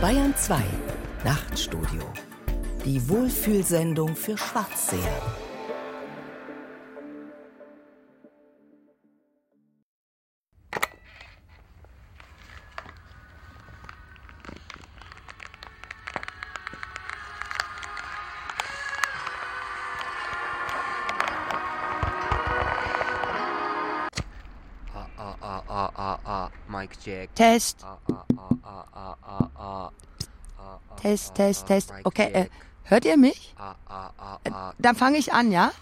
Bayern 2 Nachtstudio. Die Wohlfühlsendung für Schwarzseher. Mike Jack. Test, Ah, ah, ah, ah, ah, ah, ah. Ah, ah, Test, Test, Test. Okay, äh, hört ihr mich? Ah, ah, ah, Äh. Dann fange ich an, ja?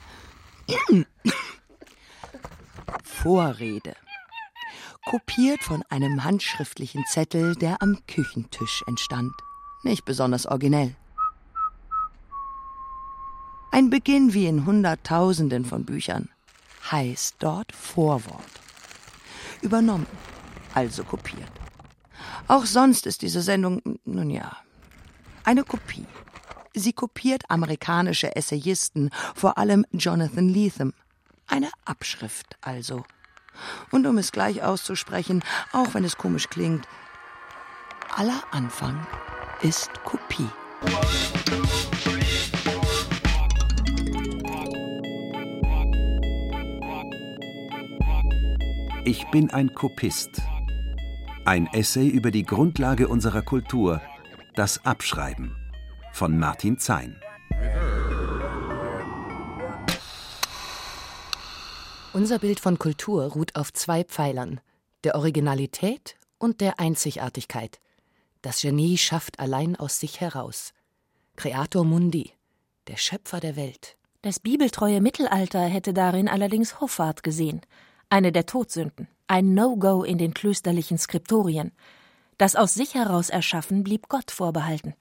Vorrede. Kopiert von einem handschriftlichen Zettel, der am Küchentisch entstand. Nicht besonders originell. Ein Beginn wie in Hunderttausenden von Büchern. Heißt dort Vorwort. Übernommen, also kopiert. Auch sonst ist diese Sendung, nun ja, eine Kopie. Sie kopiert amerikanische Essayisten, vor allem Jonathan Lethem. Eine Abschrift also. Und um es gleich auszusprechen, auch wenn es komisch klingt, aller Anfang ist Kopie. Ich bin ein Kopist. Ein Essay über die Grundlage unserer Kultur, das Abschreiben von Martin Zein. Unser Bild von Kultur ruht auf zwei Pfeilern, der Originalität und der Einzigartigkeit. Das Genie schafft allein aus sich heraus. Creator Mundi, der Schöpfer der Welt. Das bibeltreue Mittelalter hätte darin allerdings Hoffart gesehen, eine der Todsünden, ein No-Go in den klösterlichen Skriptorien. Das aus sich heraus Erschaffen blieb Gott vorbehalten.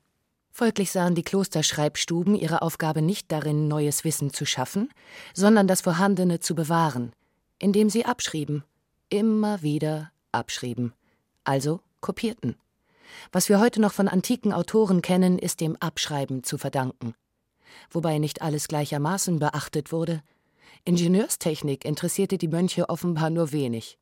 Folglich sahen die Klosterschreibstuben ihre Aufgabe nicht darin, neues Wissen zu schaffen, sondern das Vorhandene zu bewahren, indem sie abschrieben, immer wieder abschrieben, also kopierten. Was wir heute noch von antiken Autoren kennen, ist dem Abschreiben zu verdanken. Wobei nicht alles gleichermaßen beachtet wurde. Ingenieurstechnik interessierte die Mönche offenbar nur wenig.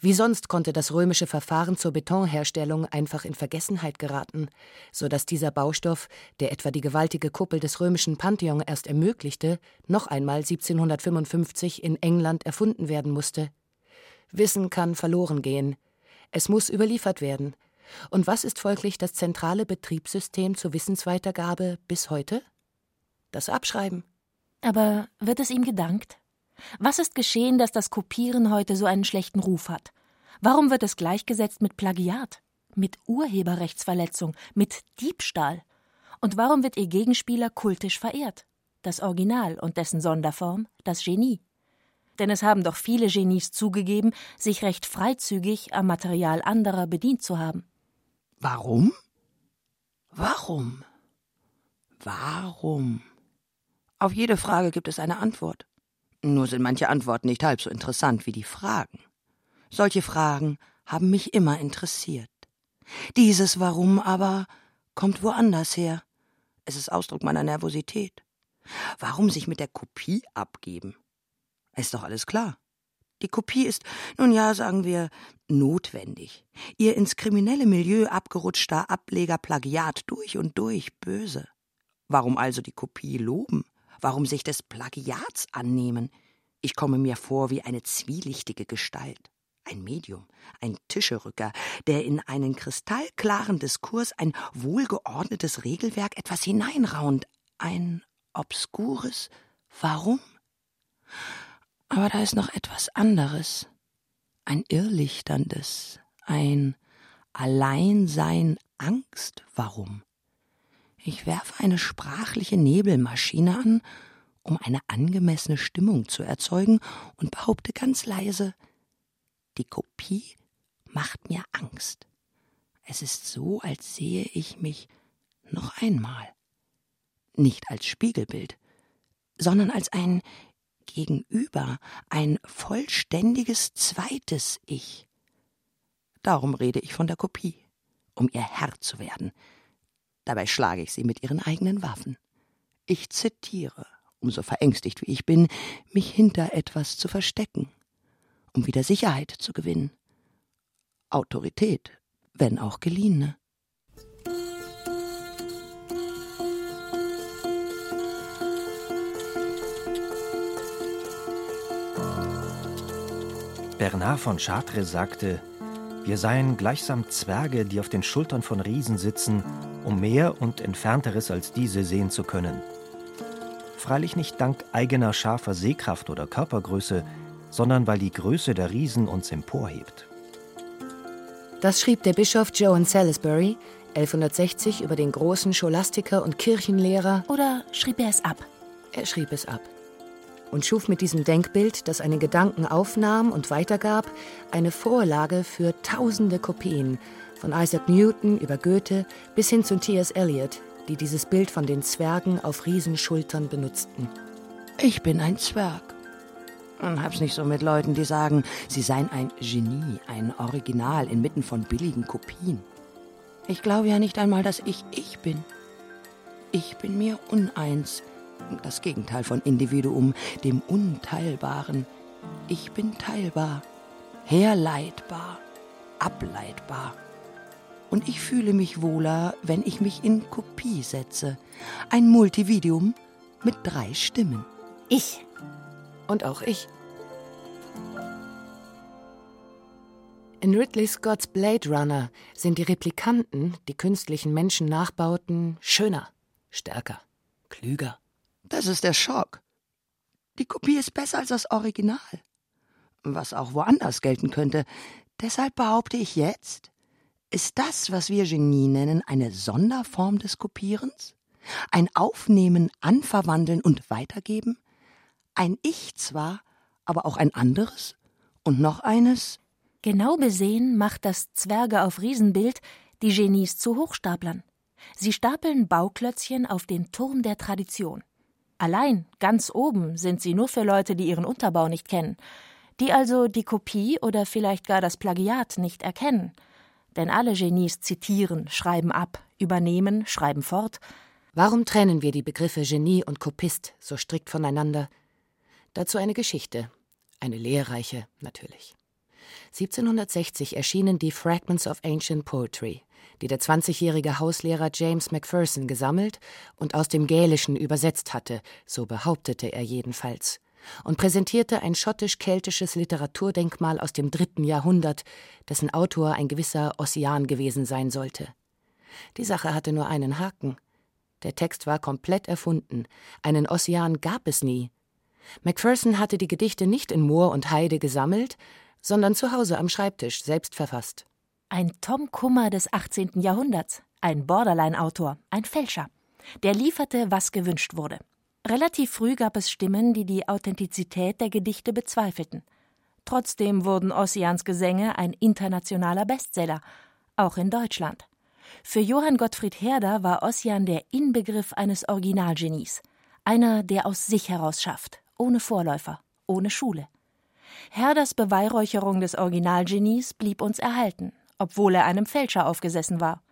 Wie sonst konnte das römische Verfahren zur Betonherstellung einfach in Vergessenheit geraten, so dass dieser Baustoff, der etwa die gewaltige Kuppel des römischen Pantheon erst ermöglichte, noch einmal 1755 in England erfunden werden musste. Wissen kann verloren gehen. Es muss überliefert werden. Und was ist folglich das zentrale Betriebssystem zur Wissensweitergabe bis heute? Das Abschreiben. Aber wird es ihm gedankt? Was ist geschehen, dass das Kopieren heute so einen schlechten Ruf hat? Warum wird es gleichgesetzt mit Plagiat, mit Urheberrechtsverletzung, mit Diebstahl? Und warum wird ihr Gegenspieler kultisch verehrt? Das Original und dessen Sonderform, das Genie. Denn es haben doch viele Genies zugegeben, sich recht freizügig am Material anderer bedient zu haben. Warum? Warum? Warum? Auf jede Frage gibt es eine Antwort. Nur sind manche Antworten nicht halb so interessant wie die Fragen. Solche Fragen haben mich immer interessiert. Dieses Warum aber kommt woanders her. Es ist Ausdruck meiner Nervosität. Warum sich mit der Kopie abgeben? Ist doch alles klar. Die Kopie ist, nun ja, sagen wir, notwendig. Ihr ins kriminelle Milieu abgerutschter Ableger Plagiat durch und durch böse. Warum also die Kopie loben? Warum sich des Plagiats annehmen? Ich komme mir vor wie eine zwielichtige Gestalt. Ein Medium, ein Tischerücker, der in einen kristallklaren Diskurs ein wohlgeordnetes Regelwerk etwas hineinraunt. Ein obskures Warum? Aber da ist noch etwas anderes. Ein irrlichterndes, ein Alleinsein Angst Warum. Ich werfe eine sprachliche Nebelmaschine an, um eine angemessene Stimmung zu erzeugen und behaupte ganz leise, die Kopie macht mir Angst. Es ist so, als sehe ich mich noch einmal. Nicht als Spiegelbild, sondern als ein Gegenüber, ein vollständiges zweites Ich. Darum rede ich von der Kopie, um ihr Herr zu werden. Dabei schlage ich sie mit ihren eigenen Waffen. Ich zitiere, umso verängstigt wie ich bin, mich hinter etwas zu verstecken, um wieder Sicherheit zu gewinnen. Autorität, wenn auch geliehene. Bernard von Chartres sagte, wir seien gleichsam Zwerge, die auf den Schultern von Riesen sitzen um mehr und entfernteres als diese sehen zu können. Freilich nicht dank eigener scharfer Sehkraft oder Körpergröße, sondern weil die Größe der Riesen uns emporhebt. Das schrieb der Bischof Joan Salisbury 1160 über den großen Scholastiker und Kirchenlehrer. Oder schrieb er es ab? Er schrieb es ab und schuf mit diesem Denkbild, das einen Gedanken aufnahm und weitergab, eine Vorlage für tausende Kopien, von Isaac Newton über Goethe bis hin zu T.S. Eliot, die dieses Bild von den Zwergen auf Riesenschultern benutzten. Ich bin ein Zwerg. Und hab's nicht so mit Leuten, die sagen, sie seien ein Genie, ein Original inmitten von billigen Kopien. Ich glaube ja nicht einmal, dass ich ich bin. Ich bin mir uneins das Gegenteil von Individuum, dem Unteilbaren. Ich bin teilbar, herleitbar, ableitbar. Und ich fühle mich wohler, wenn ich mich in Kopie setze. Ein Multividium mit drei Stimmen. Ich. Und auch ich. In Ridley Scotts Blade Runner sind die Replikanten, die künstlichen Menschen nachbauten, schöner, stärker, klüger. Das ist der Schock. Die Kopie ist besser als das Original. Was auch woanders gelten könnte. Deshalb behaupte ich jetzt, ist das, was wir Genie nennen, eine Sonderform des Kopierens? Ein Aufnehmen, Anverwandeln und Weitergeben? Ein Ich zwar, aber auch ein anderes? Und noch eines? Genau besehen macht das Zwerge auf Riesenbild die Genies zu Hochstaplern. Sie stapeln Bauklötzchen auf den Turm der Tradition. Allein, ganz oben, sind sie nur für Leute, die ihren Unterbau nicht kennen, die also die Kopie oder vielleicht gar das Plagiat nicht erkennen. Denn alle Genies zitieren, schreiben ab, übernehmen, schreiben fort. Warum trennen wir die Begriffe Genie und Kopist so strikt voneinander? Dazu eine Geschichte, eine lehrreiche natürlich. 1760 erschienen die Fragments of Ancient Poetry, die der 20-jährige Hauslehrer James Macpherson gesammelt und aus dem Gälischen übersetzt hatte, so behauptete er jedenfalls, und präsentierte ein schottisch-keltisches Literaturdenkmal aus dem dritten Jahrhundert, dessen Autor ein gewisser Ossian gewesen sein sollte. Die Sache hatte nur einen Haken. Der Text war komplett erfunden. Einen Ossian gab es nie. Macpherson hatte die Gedichte nicht in Moor und Heide gesammelt, sondern zu Hause am Schreibtisch selbst verfasst. Ein Tom Kummer des 18. Jahrhunderts, ein Borderline-Autor, ein Fälscher. Der lieferte, was gewünscht wurde. Relativ früh gab es Stimmen, die die Authentizität der Gedichte bezweifelten. Trotzdem wurden Ossians Gesänge ein internationaler Bestseller, auch in Deutschland. Für Johann Gottfried Herder war Ossian der Inbegriff eines Originalgenies, einer, der aus sich heraus schafft, ohne Vorläufer, ohne Schule. Herders Beweihräucherung des Originalgenies blieb uns erhalten, obwohl er einem Fälscher aufgesessen war.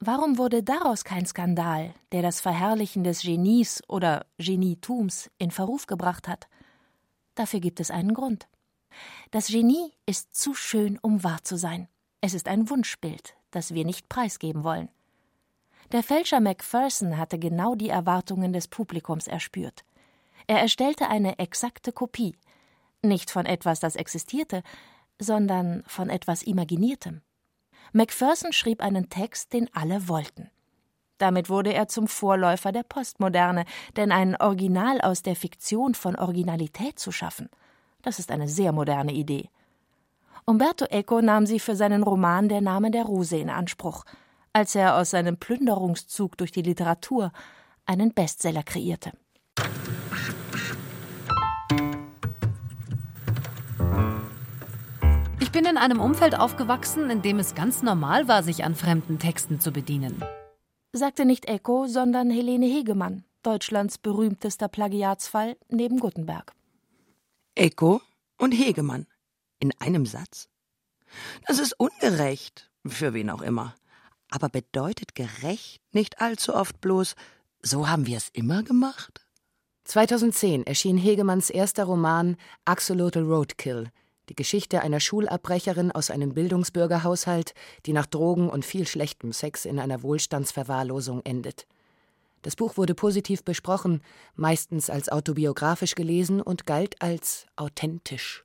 Warum wurde daraus kein Skandal, der das Verherrlichen des Genies oder Genietums in Verruf gebracht hat? Dafür gibt es einen Grund. Das Genie ist zu schön, um wahr zu sein. Es ist ein Wunschbild, das wir nicht preisgeben wollen. Der Fälscher Macpherson hatte genau die Erwartungen des Publikums erspürt. Er erstellte eine exakte Kopie, nicht von etwas, das existierte, sondern von etwas Imaginiertem. Macpherson schrieb einen Text, den alle wollten. Damit wurde er zum Vorläufer der Postmoderne, denn ein Original aus der Fiktion von Originalität zu schaffen, das ist eine sehr moderne Idee. Umberto Eco nahm sie für seinen Roman Der Name der Rose in Anspruch, als er aus seinem Plünderungszug durch die Literatur einen Bestseller kreierte. Ich bin in einem Umfeld aufgewachsen, in dem es ganz normal war, sich an fremden Texten zu bedienen. Sagte nicht Eco, sondern Helene Hegemann, Deutschlands berühmtester Plagiatsfall neben Gutenberg. Eco und Hegemann. In einem Satz? Das ist ungerecht, für wen auch immer. Aber bedeutet gerecht nicht allzu oft bloß, so haben wir es immer gemacht? 2010 erschien Hegemanns erster Roman Axolotl Roadkill, die Geschichte einer Schulabbrecherin aus einem Bildungsbürgerhaushalt, die nach Drogen und viel schlechtem Sex in einer Wohlstandsverwahrlosung endet. Das Buch wurde positiv besprochen, meistens als autobiografisch gelesen und galt als authentisch.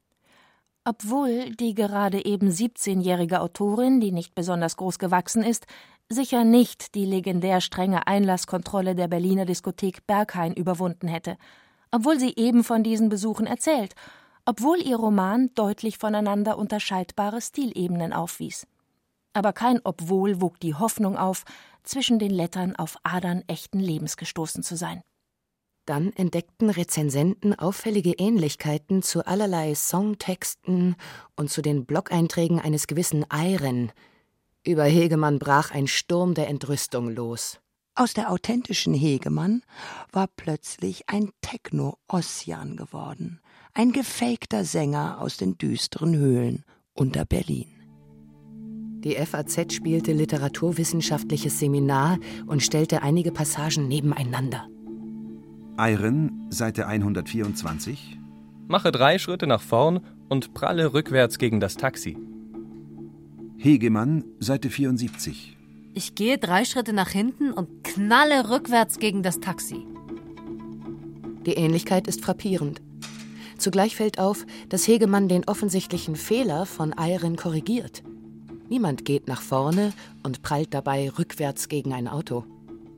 Obwohl die gerade eben 17-jährige Autorin, die nicht besonders groß gewachsen ist, sicher nicht die legendär strenge Einlasskontrolle der Berliner Diskothek Berghain überwunden hätte, obwohl sie eben von diesen Besuchen erzählt, obwohl ihr Roman deutlich voneinander unterscheidbare Stilebenen aufwies. Aber kein Obwohl wog die Hoffnung auf, zwischen den Lettern auf Adern echten Lebens gestoßen zu sein. Dann entdeckten Rezensenten auffällige Ähnlichkeiten zu allerlei Songtexten und zu den Blog-Einträgen eines gewissen Eiren. Über Hegemann brach ein Sturm der Entrüstung los. Aus der authentischen Hegemann war plötzlich ein Techno-Ossian geworden, ein gefakter Sänger aus den düsteren Höhlen unter Berlin. Die FAZ spielte literaturwissenschaftliches Seminar und stellte einige Passagen nebeneinander. Eiren, Seite 124. Mache drei Schritte nach vorn und pralle rückwärts gegen das Taxi. Hegemann, Seite 74. Ich gehe drei Schritte nach hinten und knalle rückwärts gegen das Taxi. Die Ähnlichkeit ist frappierend. Zugleich fällt auf, dass Hegemann den offensichtlichen Fehler von Eiren korrigiert. Niemand geht nach vorne und prallt dabei rückwärts gegen ein Auto.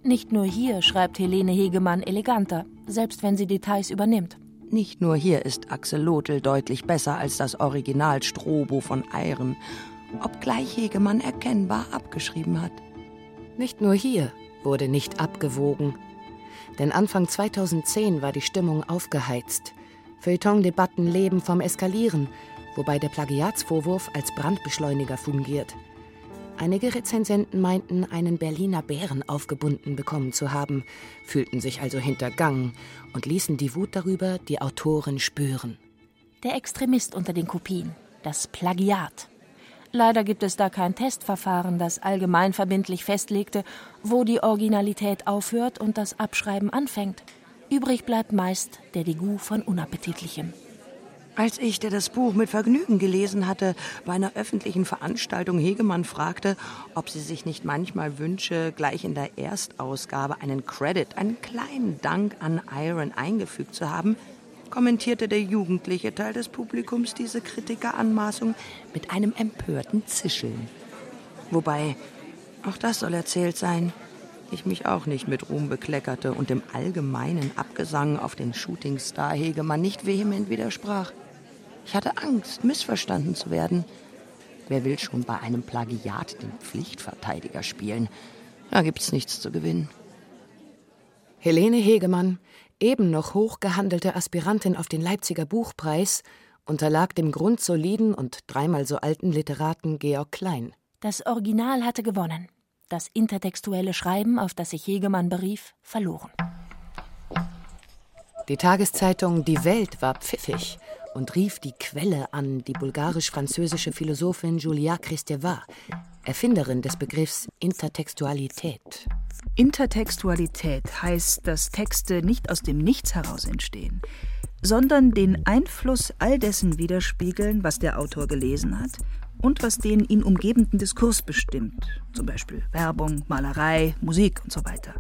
Nicht nur hier schreibt Helene Hegemann eleganter, selbst wenn sie Details übernimmt. Nicht nur hier ist Axolotl deutlich besser als das Original Strobo von Eiren, obgleich Hegemann erkennbar abgeschrieben hat. Nicht nur hier wurde nicht abgewogen. Denn Anfang 2010 war die Stimmung aufgeheizt. Feuilleton-Debatten leben vom Eskalieren, wobei der Plagiatsvorwurf als Brandbeschleuniger fungiert. Einige Rezensenten meinten, einen Berliner Bären aufgebunden bekommen zu haben, fühlten sich also hintergangen und ließen die Wut darüber die Autorin spüren. Der Extremist unter den Kopien, das Plagiat. Leider gibt es da kein Testverfahren, das allgemeinverbindlich festlegte, wo die Originalität aufhört und das Abschreiben anfängt. Übrig bleibt meist der Degout von Unappetitlichem. Als ich, der das Buch mit Vergnügen gelesen hatte, bei einer öffentlichen Veranstaltung Hegemann fragte, ob sie sich nicht manchmal wünsche, gleich in der Erstausgabe einen Credit, einen kleinen Dank an Iron eingefügt zu haben, kommentierte der jugendliche Teil des Publikums diese Kritikeranmaßung mit einem empörten Zischeln. Wobei, auch das soll erzählt sein, ich mich auch nicht mit Ruhm bekleckerte und dem allgemeinen Abgesang auf den Shootingstar Hegemann nicht vehement widersprach. Ich hatte Angst, missverstanden zu werden. Wer will schon bei einem Plagiat den Pflichtverteidiger spielen? Da gibt's nichts zu gewinnen. Helene Hegemann, eben noch hochgehandelte Aspirantin auf den Leipziger Buchpreis, unterlag dem grundsoliden und dreimal so alten Literaten Georg Klein. Das Original hatte gewonnen. Das intertextuelle Schreiben, auf das sich Hegemann berief, verloren. Die Tageszeitung Die Welt war pfiffig und rief die Quelle an, die bulgarisch-französische Philosophin Julia Kristeva, Erfinderin des Begriffs Intertextualität. Intertextualität heißt, dass Texte nicht aus dem Nichts heraus entstehen, sondern den Einfluss all dessen widerspiegeln, was der Autor gelesen hat und was den ihn umgebenden Diskurs bestimmt, zum Beispiel Werbung, Malerei, Musik und so weiter.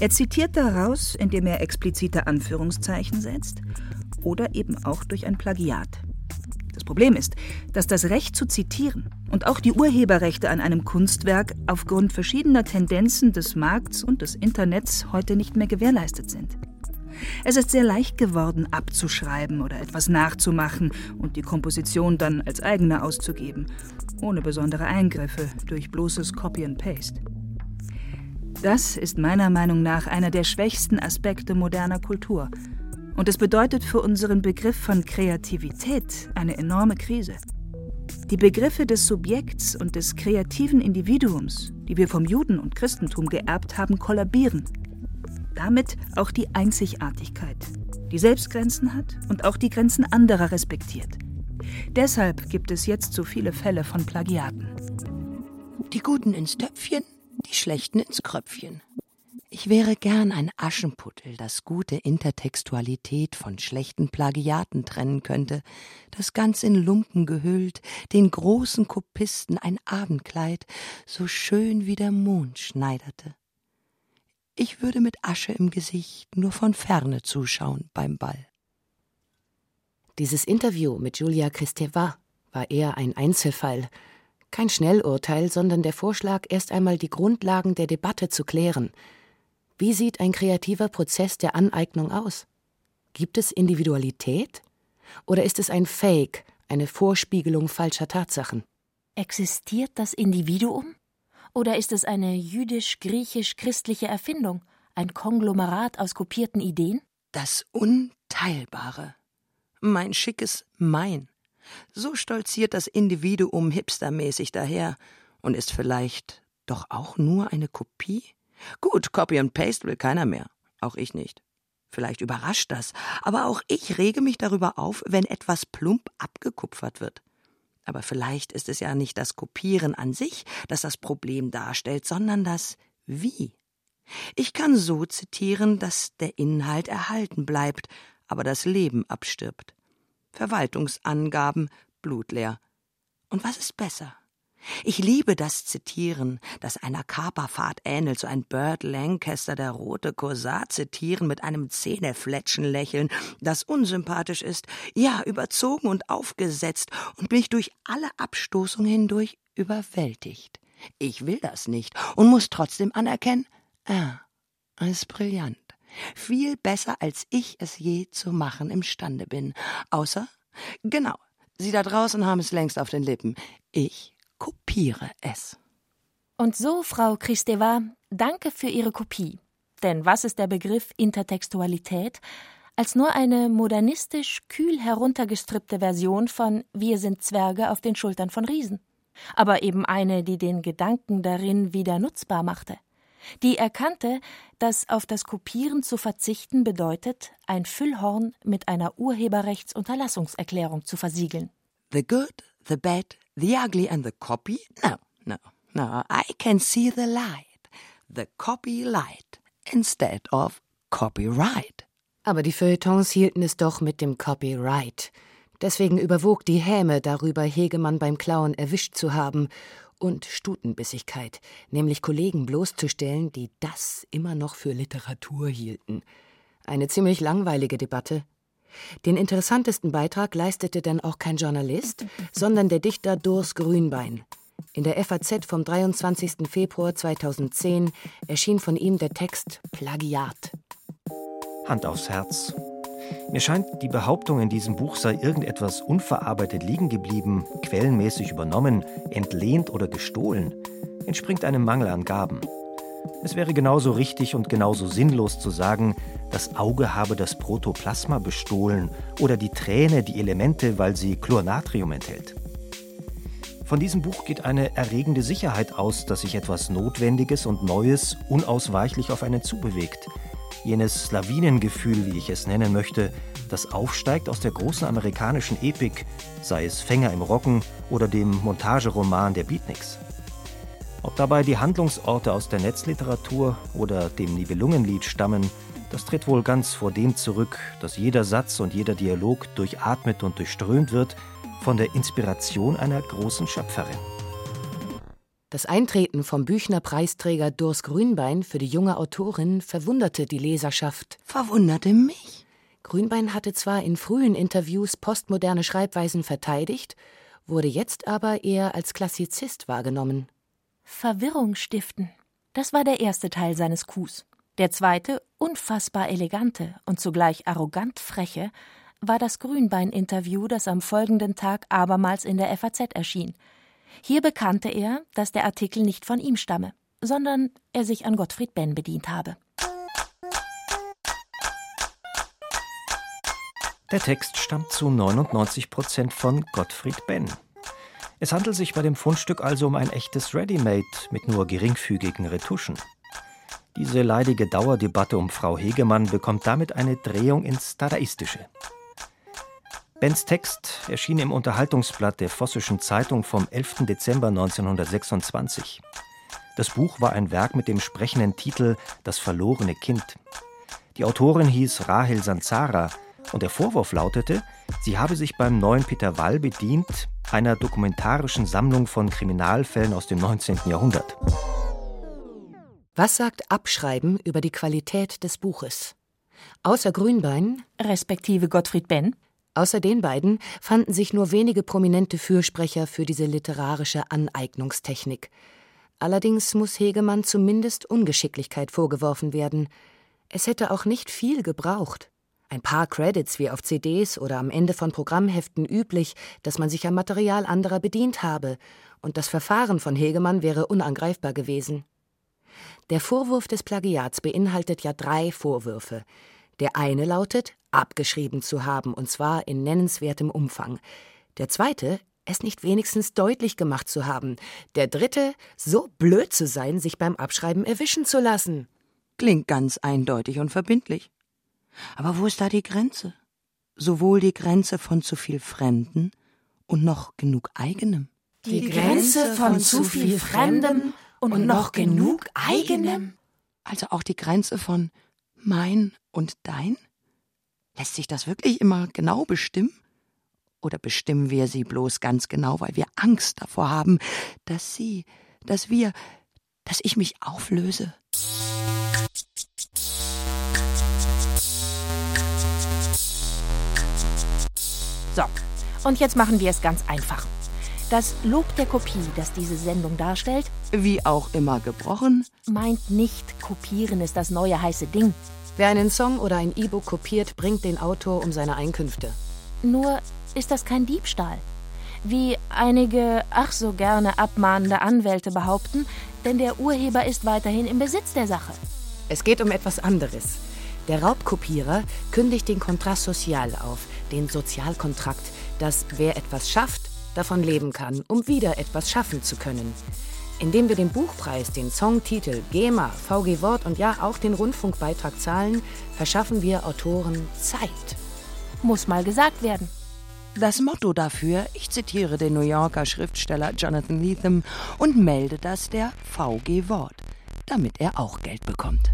Er zitiert daraus, indem er explizite Anführungszeichen setzt oder eben auch durch ein Plagiat. Das Problem ist, dass das Recht zu zitieren und auch die Urheberrechte an einem Kunstwerk aufgrund verschiedener Tendenzen des Markts und des Internets heute nicht mehr gewährleistet sind. Es ist sehr leicht geworden, abzuschreiben oder etwas nachzumachen und die Komposition dann als eigene auszugeben, ohne besondere Eingriffe durch bloßes Copy and Paste. Das ist meiner Meinung nach einer der schwächsten Aspekte moderner Kultur und es bedeutet für unseren Begriff von Kreativität eine enorme Krise. Die Begriffe des Subjekts und des kreativen Individuums, die wir vom Juden und Christentum geerbt haben, kollabieren. Damit auch die Einzigartigkeit, die Selbstgrenzen hat und auch die Grenzen anderer respektiert. Deshalb gibt es jetzt so viele Fälle von Plagiaten. Die Guten ins Töpfchen, die Schlechten ins Kröpfchen. Ich wäre gern ein Aschenputtel, das gute Intertextualität von schlechten Plagiaten trennen könnte, das ganz in Lumpen gehüllt, den großen Kopisten ein Abendkleid so schön wie der Mond schneiderte. Ich würde mit Asche im Gesicht nur von ferne zuschauen beim Ball. Dieses Interview mit Julia Kristeva war eher ein Einzelfall, kein Schnellurteil, sondern der Vorschlag, erst einmal die Grundlagen der Debatte zu klären. Wie sieht ein kreativer Prozess der Aneignung aus? Gibt es Individualität? Oder ist es ein Fake, eine Vorspiegelung falscher Tatsachen? Existiert das Individuum? Oder ist es eine jüdisch-griechisch-christliche Erfindung, ein Konglomerat aus kopierten Ideen? Das Unteilbare. Mein schickes Mein. So stolziert das Individuum hipstermäßig daher und ist vielleicht doch auch nur eine Kopie? Gut, Copy and Paste will keiner mehr. Auch ich nicht. Vielleicht überrascht das, aber auch ich rege mich darüber auf, wenn etwas plump abgekupfert wird. Aber vielleicht ist es ja nicht das Kopieren an sich, das das Problem darstellt, sondern das Wie. Ich kann so zitieren, dass der Inhalt erhalten bleibt, aber das Leben abstirbt. Verwaltungsangaben blutleer. Und was ist besser? Ich liebe das Zitieren, das einer Kaperfahrt ähnelt, so ein Bird Lancaster, der rote Corsat zitieren mit einem Zähnefletschenlächeln, das unsympathisch ist, ja, überzogen und aufgesetzt und mich durch alle Abstoßung hindurch überwältigt. Ich will das nicht und muss trotzdem anerkennen, ah, ist brillant. Viel besser, als ich es je zu machen imstande bin. Außer, genau, Sie da draußen haben es längst auf den Lippen. Ich kopiere es. Und so, Frau Kristeva, danke für Ihre Kopie. Denn was ist der Begriff Intertextualität als nur eine modernistisch kühl heruntergestrippte Version von Wir sind Zwerge auf den Schultern von Riesen? Aber eben eine, die den Gedanken darin wieder nutzbar machte. Die erkannte, dass auf das Kopieren zu verzichten bedeutet, ein Füllhorn mit einer Urheberrechtsunterlassungserklärung zu versiegeln. The good, the bad, the ugly and the copy? No, no, no. I can see the light. The copy light instead of copyright. Aber die Feuilletons hielten es doch mit dem Copyright. Deswegen überwog die Häme darüber, Hegemann beim Klauen erwischt zu haben und Stutenbissigkeit, nämlich Kollegen bloßzustellen, die das immer noch für Literatur hielten. Eine ziemlich langweilige Debatte, den interessantesten Beitrag leistete dann auch kein Journalist, sondern der Dichter Durs Grünbein. In der FAZ vom 23. Februar 2010 erschien von ihm der Text Plagiat. Hand aufs Herz. Mir scheint, die Behauptung in diesem Buch sei irgendetwas unverarbeitet liegen geblieben, quellenmäßig übernommen, entlehnt oder gestohlen, entspringt einem Mangel an Gaben. Es wäre genauso richtig und genauso sinnlos zu sagen, das Auge habe das Protoplasma bestohlen oder die Träne die Elemente, weil sie Chlornatrium enthält. Von diesem Buch geht eine erregende Sicherheit aus, dass sich etwas Notwendiges und Neues unausweichlich auf einen zubewegt. Jenes Lawinengefühl, wie ich es nennen möchte, das aufsteigt aus der großen amerikanischen Epik, sei es Fänger im Rocken oder dem Montageroman der Beatniks. Ob dabei die Handlungsorte aus der Netzliteratur oder dem Nibelungenlied stammen, das tritt wohl ganz vor dem zurück, dass jeder Satz und jeder Dialog durchatmet und durchströmt wird von der Inspiration einer großen Schöpferin. Das Eintreten vom Büchner-Preisträger Durs Grünbein für die junge Autorin verwunderte die Leserschaft. Verwunderte mich? Grünbein hatte zwar in frühen Interviews postmoderne Schreibweisen verteidigt, wurde jetzt aber eher als Klassizist wahrgenommen. Verwirrung stiften. Das war der erste Teil seines Coups. Der zweite, unfassbar elegante und zugleich arrogant freche, war das Grünbein-Interview, das am folgenden Tag abermals in der FAZ erschien. Hier bekannte er, dass der Artikel nicht von ihm stamme, sondern er sich an Gottfried Benn bedient habe. Der Text stammt zu 99 Prozent von Gottfried Benn. Es handelt sich bei dem Fundstück also um ein echtes Ready-Made mit nur geringfügigen Retuschen. Diese leidige Dauerdebatte um Frau Hegemann bekommt damit eine Drehung ins Dadaistische. Bens Text erschien im Unterhaltungsblatt der Vossischen Zeitung vom 11. Dezember 1926. Das Buch war ein Werk mit dem sprechenden Titel Das verlorene Kind. Die Autorin hieß Rahel Sanzara und der Vorwurf lautete, sie habe sich beim neuen Peter Wall bedient, einer dokumentarischen Sammlung von Kriminalfällen aus dem 19. Jahrhundert. Was sagt Abschreiben über die Qualität des Buches? Außer Grünbein, respektive Gottfried Benn, Außer den beiden fanden sich nur wenige prominente Fürsprecher für diese literarische Aneignungstechnik. Allerdings muss Hegemann zumindest Ungeschicklichkeit vorgeworfen werden. Es hätte auch nicht viel gebraucht. Ein paar Credits wie auf CDs oder am Ende von Programmheften üblich, dass man sich am Material anderer bedient habe, und das Verfahren von Hegemann wäre unangreifbar gewesen. Der Vorwurf des Plagiats beinhaltet ja drei Vorwürfe. Der eine lautet, abgeschrieben zu haben, und zwar in nennenswertem Umfang. Der zweite, es nicht wenigstens deutlich gemacht zu haben. Der dritte, so blöd zu sein, sich beim Abschreiben erwischen zu lassen. Klingt ganz eindeutig und verbindlich. Aber wo ist da die Grenze? Sowohl die Grenze von zu viel Fremden und noch genug eigenem. Die Grenze von zu viel Fremdem und noch genug eigenem? Also auch die Grenze von mein und dein? Lässt sich das wirklich immer genau bestimmen? Oder bestimmen wir sie bloß ganz genau, weil wir Angst davor haben, dass sie, dass wir, dass ich mich auflöse? Und jetzt machen wir es ganz einfach. Das Lob der Kopie, das diese Sendung darstellt, wie auch immer gebrochen, meint nicht, kopieren ist das neue heiße Ding. Wer einen Song oder ein E-Book kopiert, bringt den Autor um seine Einkünfte. Nur ist das kein Diebstahl. Wie einige ach so gerne abmahnende Anwälte behaupten, denn der Urheber ist weiterhin im Besitz der Sache. Es geht um etwas anderes. Der Raubkopierer kündigt den Kontrast Social auf, den Sozialkontrakt, dass wer etwas schafft, davon leben kann, um wieder etwas schaffen zu können. Indem wir den Buchpreis, den Songtitel, GEMA, VG Wort und ja auch den Rundfunkbeitrag zahlen, verschaffen wir Autoren Zeit. Muss mal gesagt werden. Das Motto dafür, ich zitiere den New Yorker Schriftsteller Jonathan Lethem und melde das der VG Wort, damit er auch Geld bekommt.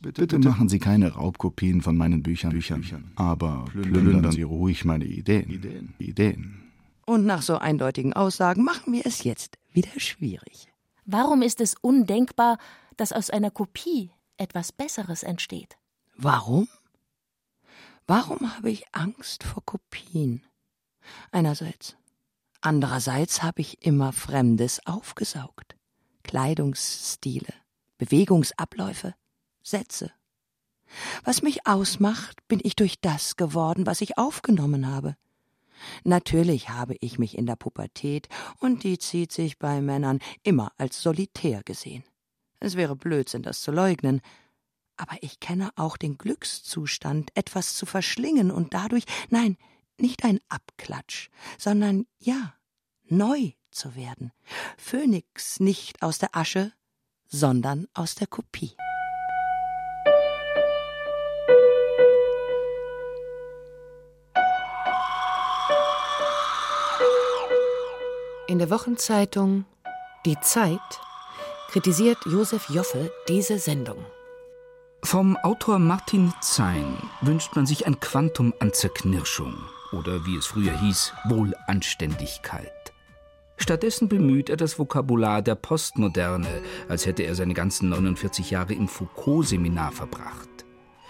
Bitte, bitte, machen Sie keine Raubkopien von meinen Büchern, Büchern aber plündern, plündern Sie ruhig meine Ideen. Ideen. Ideen. Und nach so eindeutigen Aussagen machen wir es jetzt wieder schwierig. Warum ist es undenkbar, dass aus einer Kopie etwas Besseres entsteht? Warum? Warum habe ich Angst vor Kopien? Einerseits. Andererseits habe ich immer Fremdes aufgesaugt. Kleidungsstile, Bewegungsabläufe, Sätze. Was mich ausmacht, bin ich durch das geworden, was ich aufgenommen habe. Natürlich habe ich mich in der Pubertät, und die zieht sich bei Männern, immer als solitär gesehen. Es wäre Blödsinn, das zu leugnen, aber ich kenne auch den Glückszustand, etwas zu verschlingen und dadurch, nein, nicht ein Abklatsch, sondern ja, neu zu werden. Phönix nicht aus der Asche, sondern aus der Kopie. In der Wochenzeitung Die Zeit kritisiert Josef Joffe diese Sendung. Vom Autor Martin Zein wünscht man sich ein Quantum an Zerknirschung oder wie es früher hieß, Wohlanständigkeit. Stattdessen bemüht er das Vokabular der Postmoderne, als hätte er seine ganzen 49 Jahre im Foucault-Seminar verbracht.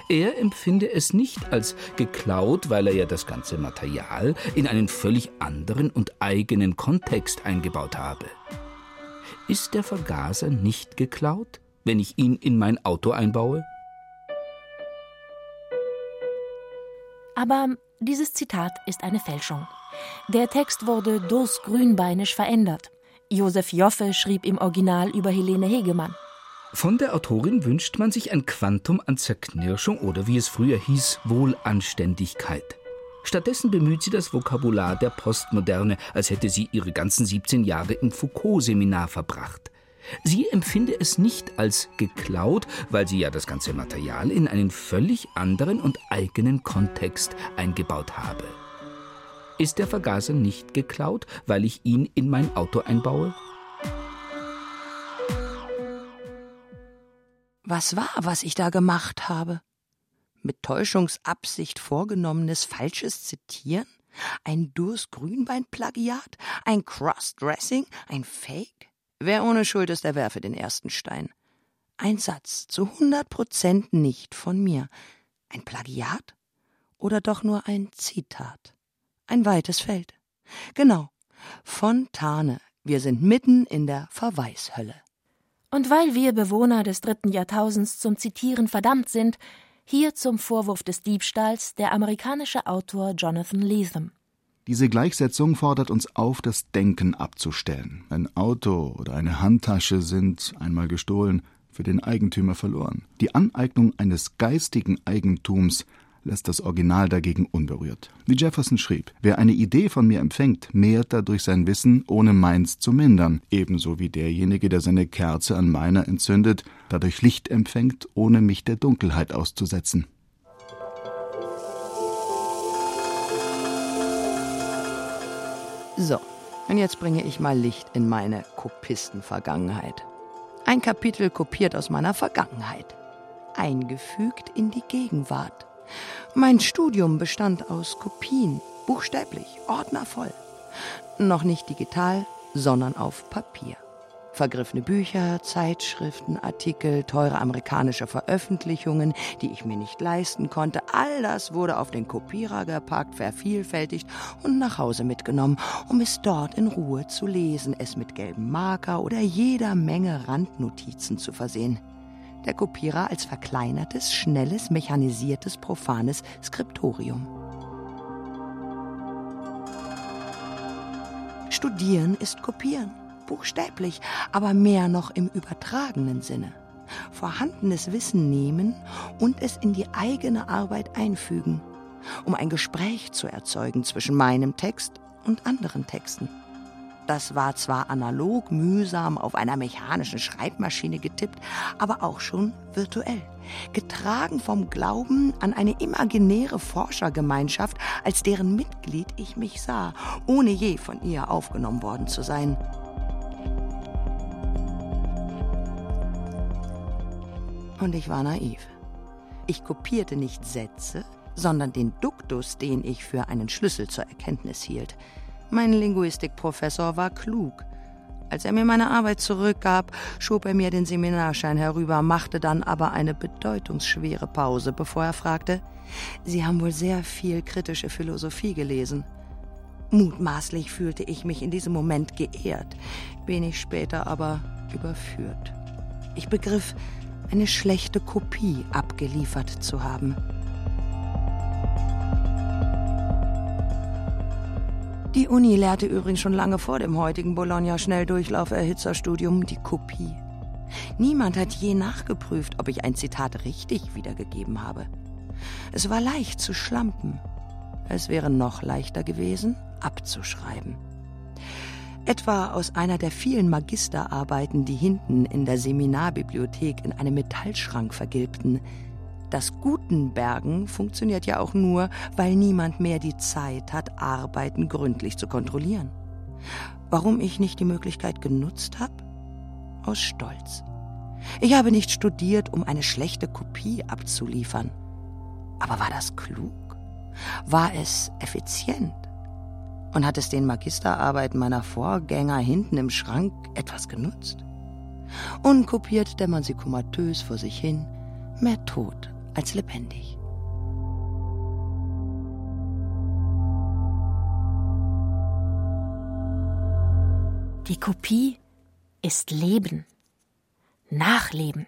Er empfinde es nicht als geklaut, weil er ja das ganze Material in einen völlig anderen und eigenen Kontext eingebaut habe. Ist der Vergaser nicht geklaut, wenn ich ihn in mein Auto einbaue? Aber dieses Zitat ist eine Fälschung. Der Text wurde Dos grünbeinisch verändert. Josef Joffe schrieb im Original über Helene Hegemann. Von der Autorin wünscht man sich ein Quantum an Zerknirschung oder wie es früher hieß, Wohlanständigkeit. Stattdessen bemüht sie das Vokabular der Postmoderne, als hätte sie ihre ganzen 17 Jahre im Foucault-Seminar verbracht. Sie empfinde es nicht als geklaut, weil sie ja das ganze Material in einen völlig anderen und eigenen Kontext eingebaut habe. Ist der Vergaser nicht geklaut, weil ich ihn in mein Auto einbaue? Was war, was ich da gemacht habe? Mit Täuschungsabsicht vorgenommenes falsches Zitieren? Ein Durs Grünbein-Plagiat? Ein Crossdressing? Ein Fake? Wer ohne Schuld ist, der werfe den ersten Stein. Ein Satz, zu hundert Prozent nicht von mir. Ein Plagiat? Oder doch nur ein Zitat? Ein weites Feld. Genau. Fontane. Wir sind mitten in der Verweishölle. Und weil wir Bewohner des dritten Jahrtausends zum Zitieren verdammt sind, hier zum Vorwurf des Diebstahls der amerikanische Autor Jonathan Lethem. Diese Gleichsetzung fordert uns auf, das Denken abzustellen. Ein Auto oder eine Handtasche sind, einmal gestohlen, für den Eigentümer verloren. Die Aneignung eines geistigen Eigentums lässt das Original dagegen unberührt. Wie Jefferson schrieb, wer eine Idee von mir empfängt, mehrt dadurch sein Wissen, ohne meins zu mindern, ebenso wie derjenige, der seine Kerze an meiner entzündet, dadurch Licht empfängt, ohne mich der Dunkelheit auszusetzen. So, und jetzt bringe ich mal Licht in meine Kopistenvergangenheit. Ein Kapitel kopiert aus meiner Vergangenheit, eingefügt in die Gegenwart. Mein Studium bestand aus Kopien, buchstäblich, ordnervoll. Noch nicht digital, sondern auf Papier. Vergriffene Bücher, Zeitschriften, Artikel, teure amerikanische Veröffentlichungen, die ich mir nicht leisten konnte, all das wurde auf den Kopierer gepackt, vervielfältigt und nach Hause mitgenommen, um es dort in Ruhe zu lesen, es mit gelbem Marker oder jeder Menge Randnotizen zu versehen der Kopierer als verkleinertes, schnelles, mechanisiertes, profanes Skriptorium. Studieren ist Kopieren, buchstäblich, aber mehr noch im übertragenen Sinne. Vorhandenes Wissen nehmen und es in die eigene Arbeit einfügen, um ein Gespräch zu erzeugen zwischen meinem Text und anderen Texten. Das war zwar analog mühsam auf einer mechanischen Schreibmaschine getippt, aber auch schon virtuell. Getragen vom Glauben an eine imaginäre Forschergemeinschaft, als deren Mitglied ich mich sah, ohne je von ihr aufgenommen worden zu sein. Und ich war naiv. Ich kopierte nicht Sätze, sondern den Duktus, den ich für einen Schlüssel zur Erkenntnis hielt. Mein Linguistikprofessor war klug. Als er mir meine Arbeit zurückgab, schob er mir den Seminarschein herüber, machte dann aber eine bedeutungsschwere Pause, bevor er fragte, Sie haben wohl sehr viel kritische Philosophie gelesen. Mutmaßlich fühlte ich mich in diesem Moment geehrt, wenig später aber überführt. Ich begriff, eine schlechte Kopie abgeliefert zu haben. Die Uni lehrte übrigens schon lange vor dem heutigen Bologna-Schnelldurchlauf-Erhitzerstudium die Kopie. Niemand hat je nachgeprüft, ob ich ein Zitat richtig wiedergegeben habe. Es war leicht zu schlampen. Es wäre noch leichter gewesen, abzuschreiben. Etwa aus einer der vielen Magisterarbeiten, die hinten in der Seminarbibliothek in einem Metallschrank vergilbten, das Gutenbergen funktioniert ja auch nur, weil niemand mehr die Zeit hat, Arbeiten gründlich zu kontrollieren. Warum ich nicht die Möglichkeit genutzt habe? Aus Stolz. Ich habe nicht studiert, um eine schlechte Kopie abzuliefern. Aber war das klug? War es effizient? Und hat es den Magisterarbeiten meiner Vorgänger hinten im Schrank etwas genutzt? Unkopiert dämmern sie komatös vor sich hin, mehr tot als lebendig. Die Kopie ist Leben, Nachleben,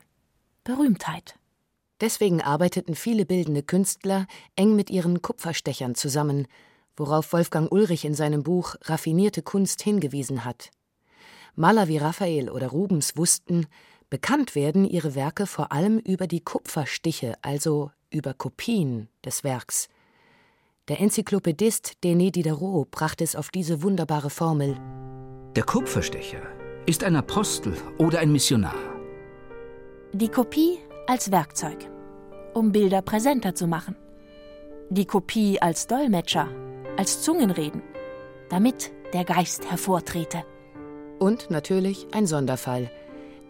Berühmtheit. Deswegen arbeiteten viele bildende Künstler eng mit ihren Kupferstechern zusammen, worauf Wolfgang Ulrich in seinem Buch Raffinierte Kunst hingewiesen hat. Maler wie Raphael oder Rubens wussten, Bekannt werden ihre Werke vor allem über die Kupferstiche, also über Kopien des Werks. Der Enzyklopädist Denis Diderot brachte es auf diese wunderbare Formel: Der Kupferstecher ist ein Apostel oder ein Missionar. Die Kopie als Werkzeug, um Bilder präsenter zu machen. Die Kopie als Dolmetscher, als Zungenreden, damit der Geist hervortrete. Und natürlich ein Sonderfall,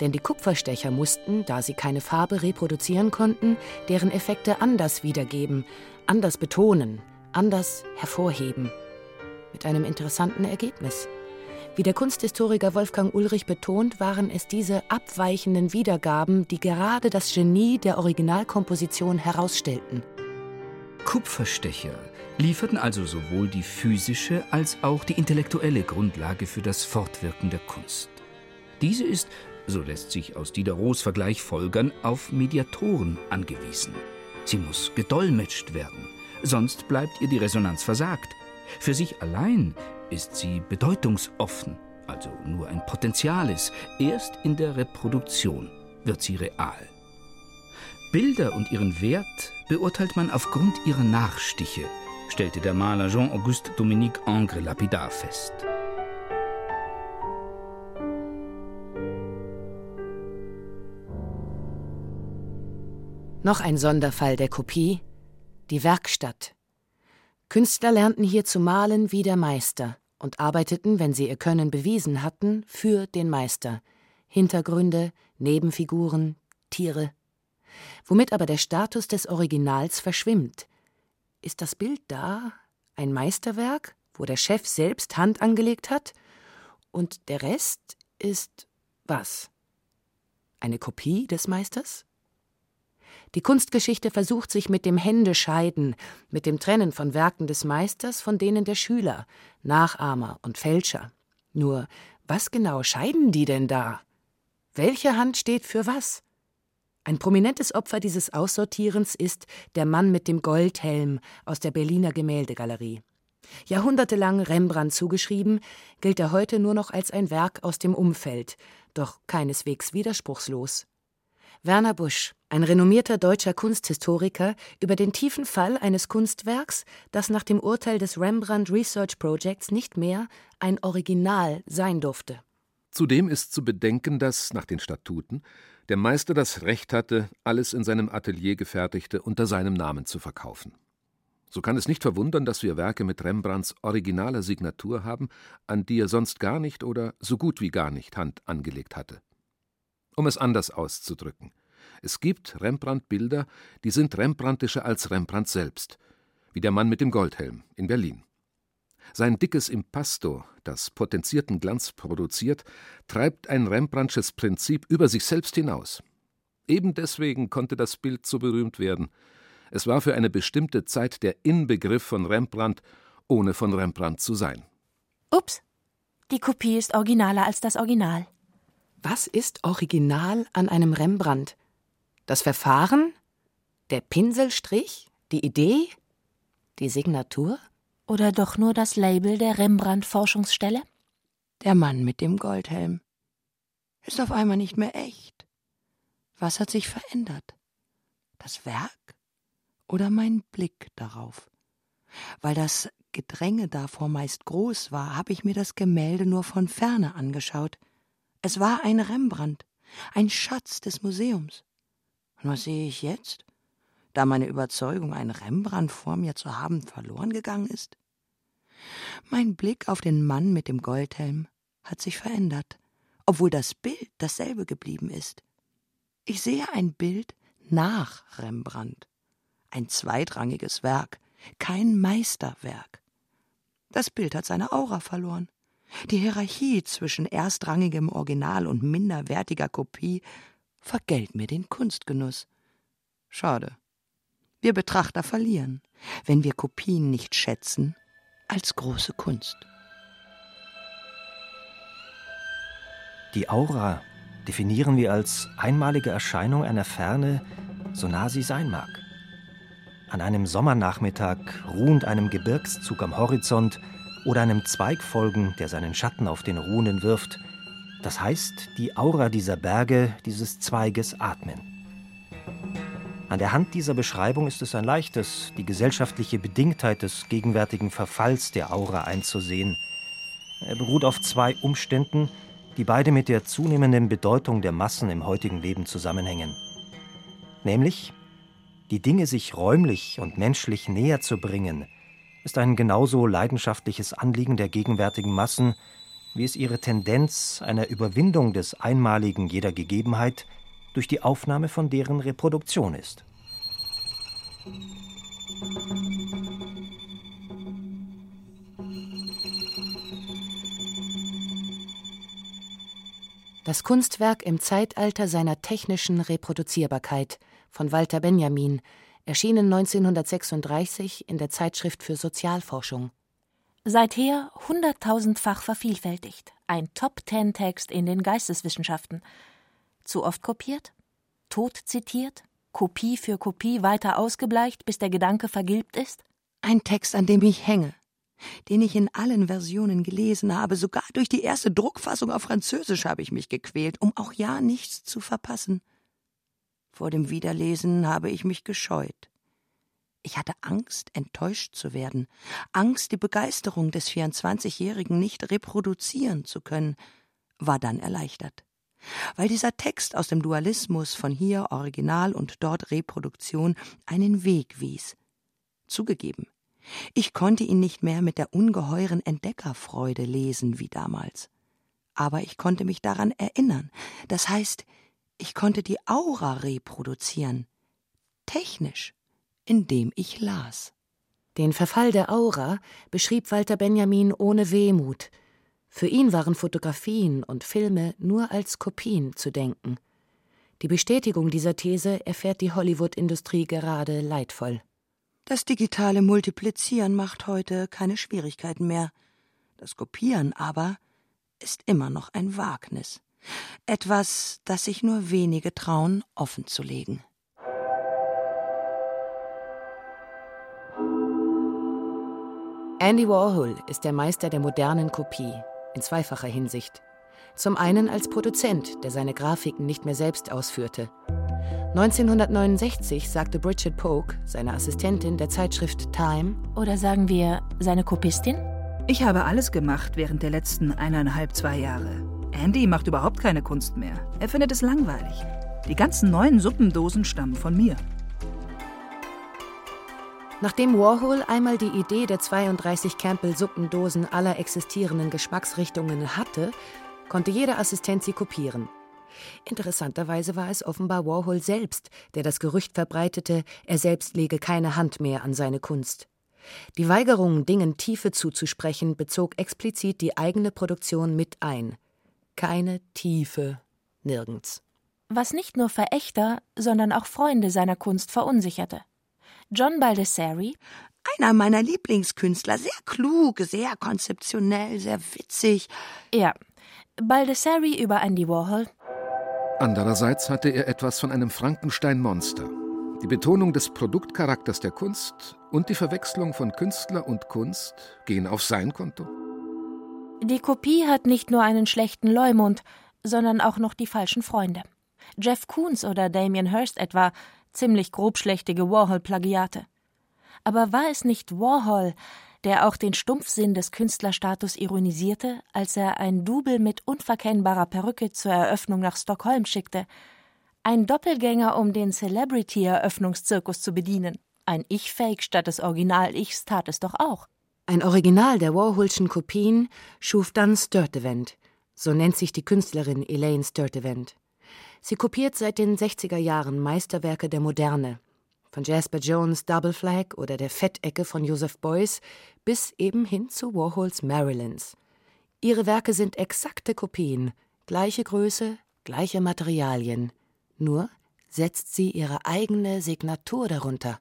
denn die Kupferstecher mussten, da sie keine Farbe reproduzieren konnten, deren Effekte anders wiedergeben, anders betonen, anders hervorheben. Mit einem interessanten Ergebnis. Wie der Kunsthistoriker Wolfgang Ulrich betont, waren es diese abweichenden Wiedergaben, die gerade das Genie der Originalkomposition herausstellten. Kupferstecher lieferten also sowohl die physische als auch die intellektuelle Grundlage für das Fortwirken der Kunst. Diese ist, so lässt sich aus Diderots Vergleich folgern, auf Mediatoren angewiesen. Sie muss gedolmetscht werden, sonst bleibt ihr die Resonanz versagt. Für sich allein ist sie bedeutungsoffen, also nur ein Potentiales. Erst in der Reproduktion wird sie real. Bilder und ihren Wert beurteilt man aufgrund ihrer Nachstiche, stellte der Maler Jean-Auguste Dominique Angre lapidar fest. Noch ein Sonderfall der Kopie, die Werkstatt. Künstler lernten hier zu malen wie der Meister und arbeiteten, wenn sie ihr Können bewiesen hatten, für den Meister. Hintergründe, Nebenfiguren, Tiere. Womit aber der Status des Originals verschwimmt. Ist das Bild da ein Meisterwerk, wo der Chef selbst Hand angelegt hat? Und der Rest ist was? Eine Kopie des Meisters? Die Kunstgeschichte versucht sich mit dem Händescheiden, mit dem Trennen von Werken des Meisters von denen der Schüler, Nachahmer und Fälscher. Nur, was genau scheiden die denn da? Welche Hand steht für was? Ein prominentes Opfer dieses Aussortierens ist der Mann mit dem Goldhelm aus der Berliner Gemäldegalerie. Jahrhundertelang Rembrandt zugeschrieben, gilt er heute nur noch als ein Werk aus dem Umfeld, doch keineswegs widerspruchslos. Werner Busch, ein renommierter deutscher Kunsthistoriker, über den tiefen Fall eines Kunstwerks, das nach dem Urteil des Rembrandt Research Projects nicht mehr ein Original sein durfte. Zudem ist zu bedenken, dass nach den Statuten der Meister das Recht hatte, alles in seinem Atelier gefertigte unter seinem Namen zu verkaufen. So kann es nicht verwundern, dass wir Werke mit Rembrandts originaler Signatur haben, an die er sonst gar nicht oder so gut wie gar nicht Hand angelegt hatte. Um es anders auszudrücken. Es gibt Rembrandt-Bilder, die sind Rembrandtischer als Rembrandt selbst, wie der Mann mit dem Goldhelm in Berlin. Sein dickes Impasto, das potenzierten Glanz produziert, treibt ein Rembrandtsches Prinzip über sich selbst hinaus. Eben deswegen konnte das Bild so berühmt werden. Es war für eine bestimmte Zeit der Inbegriff von Rembrandt, ohne von Rembrandt zu sein. Ups, die Kopie ist originaler als das Original. Was ist original an einem Rembrandt? Das Verfahren? Der Pinselstrich? Die Idee? Die Signatur? Oder doch nur das Label der Rembrandt-Forschungsstelle? Der Mann mit dem Goldhelm ist auf einmal nicht mehr echt. Was hat sich verändert? Das Werk oder mein Blick darauf? Weil das Gedränge davor meist groß war, habe ich mir das Gemälde nur von ferne angeschaut. Es war ein Rembrandt, ein Schatz des Museums. Und was sehe ich jetzt, da meine Überzeugung, ein Rembrandt vor mir zu haben, verloren gegangen ist? Mein Blick auf den Mann mit dem Goldhelm hat sich verändert, obwohl das Bild dasselbe geblieben ist. Ich sehe ein Bild nach Rembrandt, ein zweitrangiges Werk, kein Meisterwerk. Das Bild hat seine Aura verloren. Die Hierarchie zwischen erstrangigem Original und minderwertiger Kopie vergällt mir den Kunstgenuss. Schade. Wir Betrachter verlieren, wenn wir Kopien nicht schätzen als große Kunst. Die Aura definieren wir als einmalige Erscheinung einer Ferne, so nah sie sein mag. An einem Sommernachmittag, ruhend einem Gebirgszug am Horizont, oder einem Zweig folgen, der seinen Schatten auf den Ruhenden wirft. Das heißt, die Aura dieser Berge, dieses Zweiges atmen. An der Hand dieser Beschreibung ist es ein leichtes, die gesellschaftliche Bedingtheit des gegenwärtigen Verfalls der Aura einzusehen. Er beruht auf zwei Umständen, die beide mit der zunehmenden Bedeutung der Massen im heutigen Leben zusammenhängen. Nämlich, die Dinge sich räumlich und menschlich näher zu bringen – ist ein genauso leidenschaftliches Anliegen der gegenwärtigen Massen, wie es ihre Tendenz einer Überwindung des Einmaligen jeder Gegebenheit durch die Aufnahme von deren Reproduktion ist. Das Kunstwerk im Zeitalter seiner technischen Reproduzierbarkeit von Walter Benjamin erschienen 1936 in der Zeitschrift für Sozialforschung. Seither hunderttausendfach vervielfältigt, ein Top-Ten-Text in den Geisteswissenschaften. Zu oft kopiert? Tot zitiert? Kopie für Kopie weiter ausgebleicht, bis der Gedanke vergilbt ist? Ein Text, an dem ich hänge, den ich in allen Versionen gelesen habe, sogar durch die erste Druckfassung auf Französisch habe ich mich gequält, um auch ja nichts zu verpassen. Vor dem Wiederlesen habe ich mich gescheut. Ich hatte Angst, enttäuscht zu werden, Angst, die Begeisterung des 24-Jährigen nicht reproduzieren zu können, war dann erleichtert. Weil dieser Text aus dem Dualismus von hier Original und dort Reproduktion einen Weg wies. Zugegeben, ich konnte ihn nicht mehr mit der ungeheuren Entdeckerfreude lesen wie damals. Aber ich konnte mich daran erinnern. Das heißt, ich konnte die Aura reproduzieren. Technisch, indem ich las. Den Verfall der Aura beschrieb Walter Benjamin ohne Wehmut. Für ihn waren Fotografien und Filme nur als Kopien zu denken. Die Bestätigung dieser These erfährt die Hollywood-Industrie gerade leidvoll. Das digitale Multiplizieren macht heute keine Schwierigkeiten mehr. Das Kopieren aber ist immer noch ein Wagnis. Etwas, das sich nur wenige trauen, offenzulegen. Andy Warhol ist der Meister der modernen Kopie, in zweifacher Hinsicht. Zum einen als Produzent, der seine Grafiken nicht mehr selbst ausführte. 1969 sagte Bridget Polk, seine Assistentin der Zeitschrift Time, oder sagen wir seine Kopistin? Ich habe alles gemacht während der letzten eineinhalb, zwei Jahre. Andy macht überhaupt keine Kunst mehr. Er findet es langweilig. Die ganzen neuen Suppendosen stammen von mir. Nachdem Warhol einmal die Idee der 32 Campbell-Suppendosen aller existierenden Geschmacksrichtungen hatte, konnte jeder Assistent sie kopieren. Interessanterweise war es offenbar Warhol selbst, der das Gerücht verbreitete, er selbst lege keine Hand mehr an seine Kunst. Die Weigerung, Dingen Tiefe zuzusprechen, bezog explizit die eigene Produktion mit ein. Keine Tiefe, nirgends. Was nicht nur Verächter, sondern auch Freunde seiner Kunst verunsicherte. John Baldessari, einer meiner Lieblingskünstler, sehr klug, sehr konzeptionell, sehr witzig. Ja, Baldessari über Andy Warhol. Andererseits hatte er etwas von einem Frankenstein-Monster. Die Betonung des Produktcharakters der Kunst und die Verwechslung von Künstler und Kunst gehen auf sein Konto. Die Kopie hat nicht nur einen schlechten Leumund, sondern auch noch die falschen Freunde. Jeff Koons oder Damien Hirst etwa, ziemlich grobschlächtige Warhol-Plagiate. Aber war es nicht Warhol, der auch den Stumpfsinn des Künstlerstatus ironisierte, als er ein Double mit unverkennbarer Perücke zur Eröffnung nach Stockholm schickte. Ein Doppelgänger, um den Celebrity-Eröffnungszirkus zu bedienen. Ein Ich-Fake statt des Original-Ichs tat es doch auch. Ein Original der Warholschen Kopien schuf dann Sturtevant. So nennt sich die Künstlerin Elaine Sturtevant. Sie kopiert seit den 60er Jahren Meisterwerke der Moderne, von Jasper Jones Double Flag oder der Fettecke von Joseph Beuys bis eben hin zu Warhols Marilyns. Ihre Werke sind exakte Kopien, gleiche Größe, gleiche Materialien. Nur setzt sie ihre eigene Signatur darunter.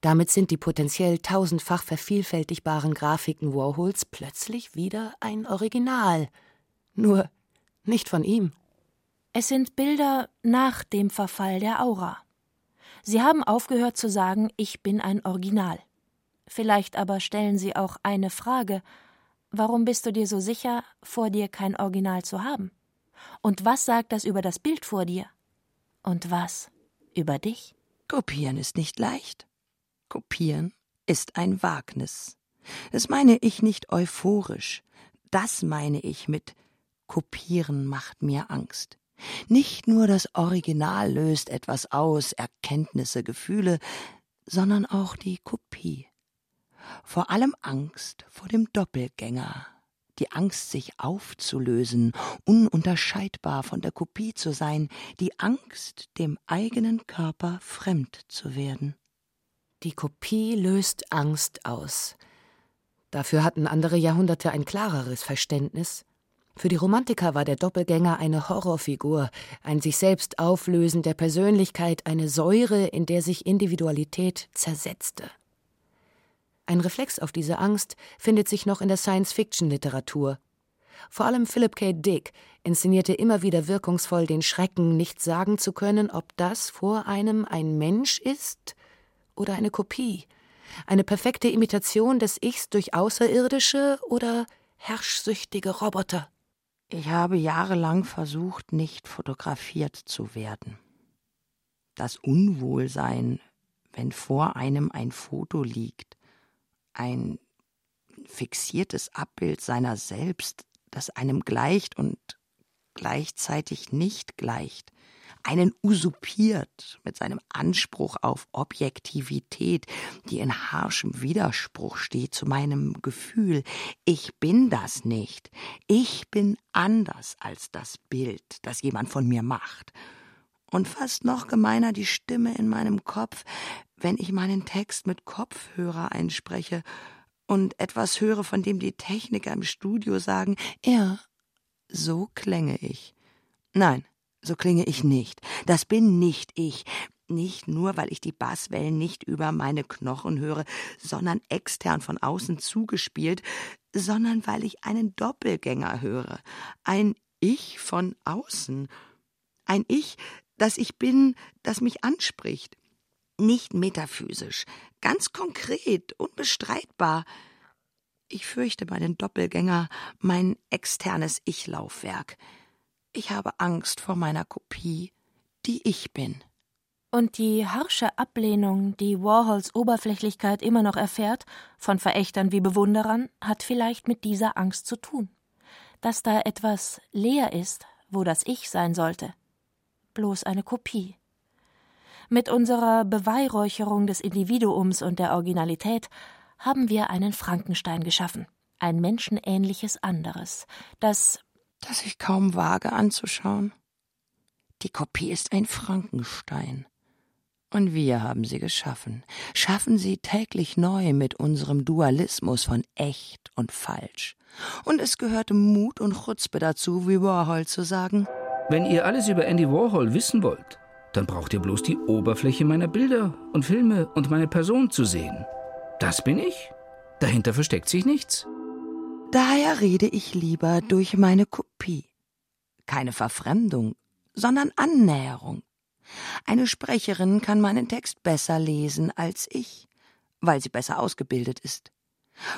Damit sind die potenziell tausendfach vervielfältigbaren Grafiken Warhols plötzlich wieder ein Original. Nur nicht von ihm. Es sind Bilder nach dem Verfall der Aura. Sie haben aufgehört zu sagen, ich bin ein Original. Vielleicht aber stellen Sie auch eine Frage Warum bist du dir so sicher, vor dir kein Original zu haben? Und was sagt das über das Bild vor dir? Und was über dich? Kopieren ist nicht leicht. Kopieren ist ein Wagnis. Das meine ich nicht euphorisch. Das meine ich mit Kopieren macht mir Angst. Nicht nur das Original löst etwas aus, Erkenntnisse, Gefühle, sondern auch die Kopie. Vor allem Angst vor dem Doppelgänger, die Angst, sich aufzulösen, ununterscheidbar von der Kopie zu sein, die Angst, dem eigenen Körper fremd zu werden. Die Kopie löst Angst aus. Dafür hatten andere Jahrhunderte ein klareres Verständnis. Für die Romantiker war der Doppelgänger eine Horrorfigur, ein sich selbst Auflösen der Persönlichkeit, eine Säure, in der sich Individualität zersetzte. Ein Reflex auf diese Angst findet sich noch in der Science-Fiction-Literatur. Vor allem Philip K. Dick inszenierte immer wieder wirkungsvoll den Schrecken, nicht sagen zu können, ob das vor einem ein Mensch ist oder eine Kopie, eine perfekte Imitation des Ichs durch Außerirdische oder herrschsüchtige Roboter. Ich habe jahrelang versucht, nicht fotografiert zu werden. Das Unwohlsein, wenn vor einem ein Foto liegt, ein fixiertes Abbild seiner selbst, das einem gleicht und gleichzeitig nicht gleicht, einen usurpiert mit seinem Anspruch auf Objektivität, die in harschem Widerspruch steht zu meinem Gefühl, ich bin das nicht, ich bin anders als das Bild, das jemand von mir macht. Und fast noch gemeiner die Stimme in meinem Kopf, wenn ich meinen Text mit Kopfhörer einspreche und etwas höre, von dem die Techniker im Studio sagen, ja, so klänge ich. Nein, so klinge ich nicht. Das bin nicht ich. Nicht nur, weil ich die Basswellen nicht über meine Knochen höre, sondern extern von außen zugespielt, sondern weil ich einen Doppelgänger höre. Ein Ich von außen. Ein Ich, das ich bin, das mich anspricht. Nicht metaphysisch, ganz konkret, unbestreitbar. Ich fürchte meinen Doppelgänger, mein externes Ich-Laufwerk. Ich habe Angst vor meiner Kopie, die ich bin. Und die harsche Ablehnung, die Warhols Oberflächlichkeit immer noch erfährt, von Verächtern wie Bewunderern, hat vielleicht mit dieser Angst zu tun. Dass da etwas leer ist, wo das Ich sein sollte. Bloß eine Kopie. Mit unserer Beweihräucherung des Individuums und der Originalität haben wir einen Frankenstein geschaffen. Ein menschenähnliches anderes, das das ich kaum wage anzuschauen. Die Kopie ist ein Frankenstein. Und wir haben sie geschaffen, schaffen sie täglich neu mit unserem Dualismus von echt und falsch. Und es gehörte Mut und Chutzpe dazu, wie Warhol zu sagen. Wenn ihr alles über Andy Warhol wissen wollt, dann braucht ihr bloß die Oberfläche meiner Bilder und Filme und meine Person zu sehen. Das bin ich. Dahinter versteckt sich nichts. Daher rede ich lieber durch meine Kopie. Keine Verfremdung, sondern Annäherung. Eine Sprecherin kann meinen Text besser lesen als ich, weil sie besser ausgebildet ist.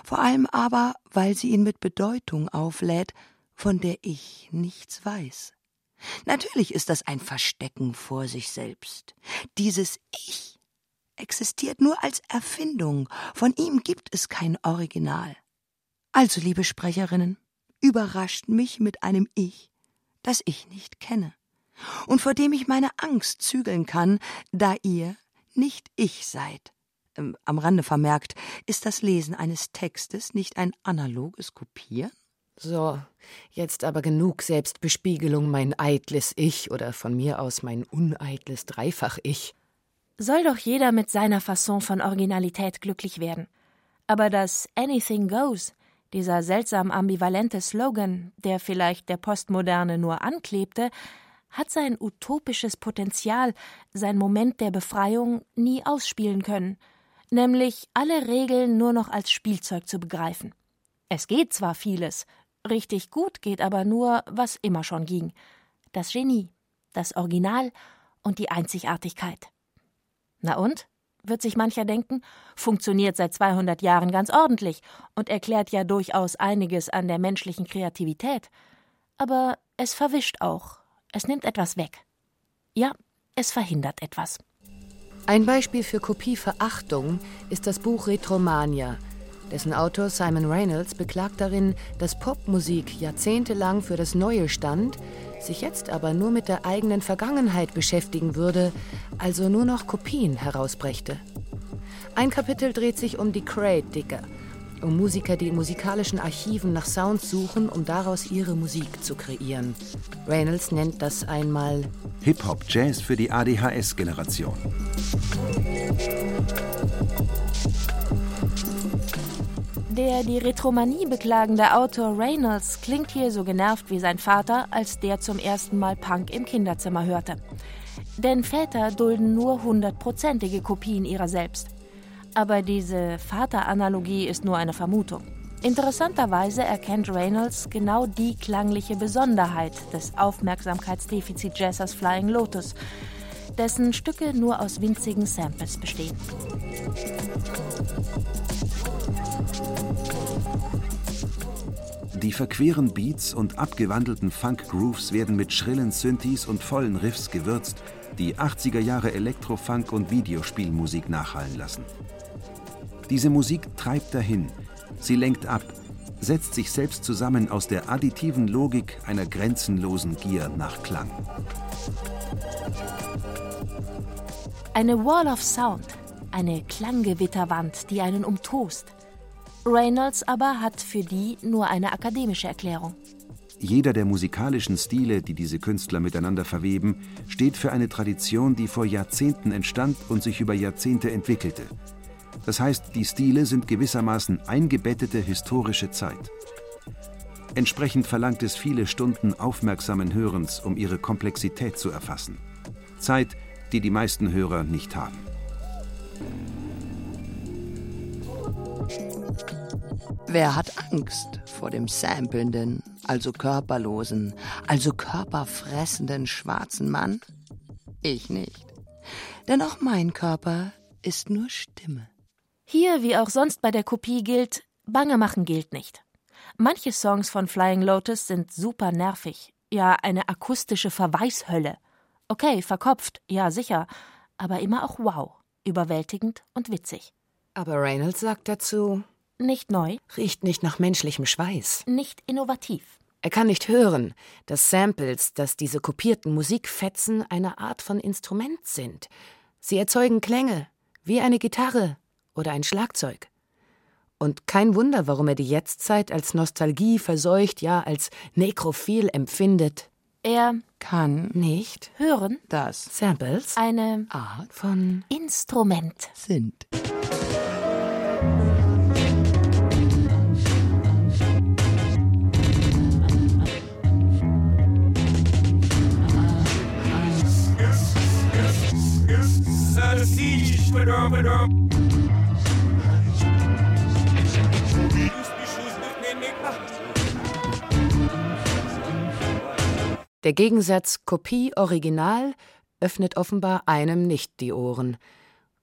Vor allem aber, weil sie ihn mit Bedeutung auflädt, von der ich nichts weiß. Natürlich ist das ein Verstecken vor sich selbst. Dieses Ich existiert nur als Erfindung, von ihm gibt es kein Original. Also, liebe Sprecherinnen, überrascht mich mit einem Ich, das ich nicht kenne und vor dem ich meine Angst zügeln kann, da ihr nicht ich seid. Ähm, am Rande vermerkt, ist das Lesen eines Textes nicht ein analoges Kopieren? So, jetzt aber genug Selbstbespiegelung, mein eitles Ich oder von mir aus mein uneitles Dreifach-Ich. Soll doch jeder mit seiner Fasson von Originalität glücklich werden. Aber das Anything Goes dieser seltsam ambivalente Slogan, der vielleicht der Postmoderne nur anklebte, hat sein utopisches Potenzial, sein Moment der Befreiung nie ausspielen können, nämlich alle Regeln nur noch als Spielzeug zu begreifen. Es geht zwar vieles, richtig gut geht aber nur, was immer schon ging. Das Genie, das Original und die Einzigartigkeit. Na und? Wird sich mancher denken, funktioniert seit 200 Jahren ganz ordentlich und erklärt ja durchaus einiges an der menschlichen Kreativität. Aber es verwischt auch, es nimmt etwas weg. Ja, es verhindert etwas. Ein Beispiel für Kopieverachtung ist das Buch Retromania. Dessen Autor Simon Reynolds beklagt darin, dass Popmusik jahrzehntelang für das Neue stand, sich jetzt aber nur mit der eigenen Vergangenheit beschäftigen würde, also nur noch Kopien herausbrächte. Ein Kapitel dreht sich um die Crate Digger, um Musiker, die in musikalischen Archiven nach Sounds suchen, um daraus ihre Musik zu kreieren. Reynolds nennt das einmal Hip-Hop-Jazz für die ADHS-Generation. Der die Retromanie beklagende Autor Reynolds klingt hier so genervt wie sein Vater, als der zum ersten Mal Punk im Kinderzimmer hörte. Denn Väter dulden nur hundertprozentige Kopien ihrer selbst. Aber diese Vateranalogie ist nur eine Vermutung. Interessanterweise erkennt Reynolds genau die klangliche Besonderheit des Aufmerksamkeitsdefizit-Jazzers Flying Lotus, dessen Stücke nur aus winzigen Samples bestehen. Die verqueren Beats und abgewandelten Funk-Grooves werden mit schrillen Synthes und vollen Riffs gewürzt, die 80er Jahre Elektrofunk und Videospielmusik nachhallen lassen. Diese Musik treibt dahin, sie lenkt ab, setzt sich selbst zusammen aus der additiven Logik einer grenzenlosen Gier nach Klang. Eine Wall of Sound, eine Klanggewitterwand, die einen umtost. Reynolds aber hat für die nur eine akademische Erklärung. Jeder der musikalischen Stile, die diese Künstler miteinander verweben, steht für eine Tradition, die vor Jahrzehnten entstand und sich über Jahrzehnte entwickelte. Das heißt, die Stile sind gewissermaßen eingebettete historische Zeit. Entsprechend verlangt es viele Stunden aufmerksamen Hörens, um ihre Komplexität zu erfassen. Zeit, die die meisten Hörer nicht haben. Wer hat Angst vor dem sampelnden, also körperlosen, also körperfressenden schwarzen Mann? Ich nicht. Denn auch mein Körper ist nur Stimme. Hier, wie auch sonst bei der Kopie gilt, Bange machen gilt nicht. Manche Songs von Flying Lotus sind super nervig, ja eine akustische Verweishölle. Okay, verkopft, ja sicher, aber immer auch wow, überwältigend und witzig. Aber Reynolds sagt dazu, nicht neu, riecht nicht nach menschlichem Schweiß, nicht innovativ. Er kann nicht hören, dass Samples, dass diese kopierten Musikfetzen eine Art von Instrument sind. Sie erzeugen Klänge, wie eine Gitarre oder ein Schlagzeug. Und kein Wunder, warum er die Jetztzeit als Nostalgie verseucht, ja als nekrophil empfindet. Er kann nicht hören, dass Samples eine Art von Instrument sind. Der Gegensatz Kopie-Original öffnet offenbar einem nicht die Ohren.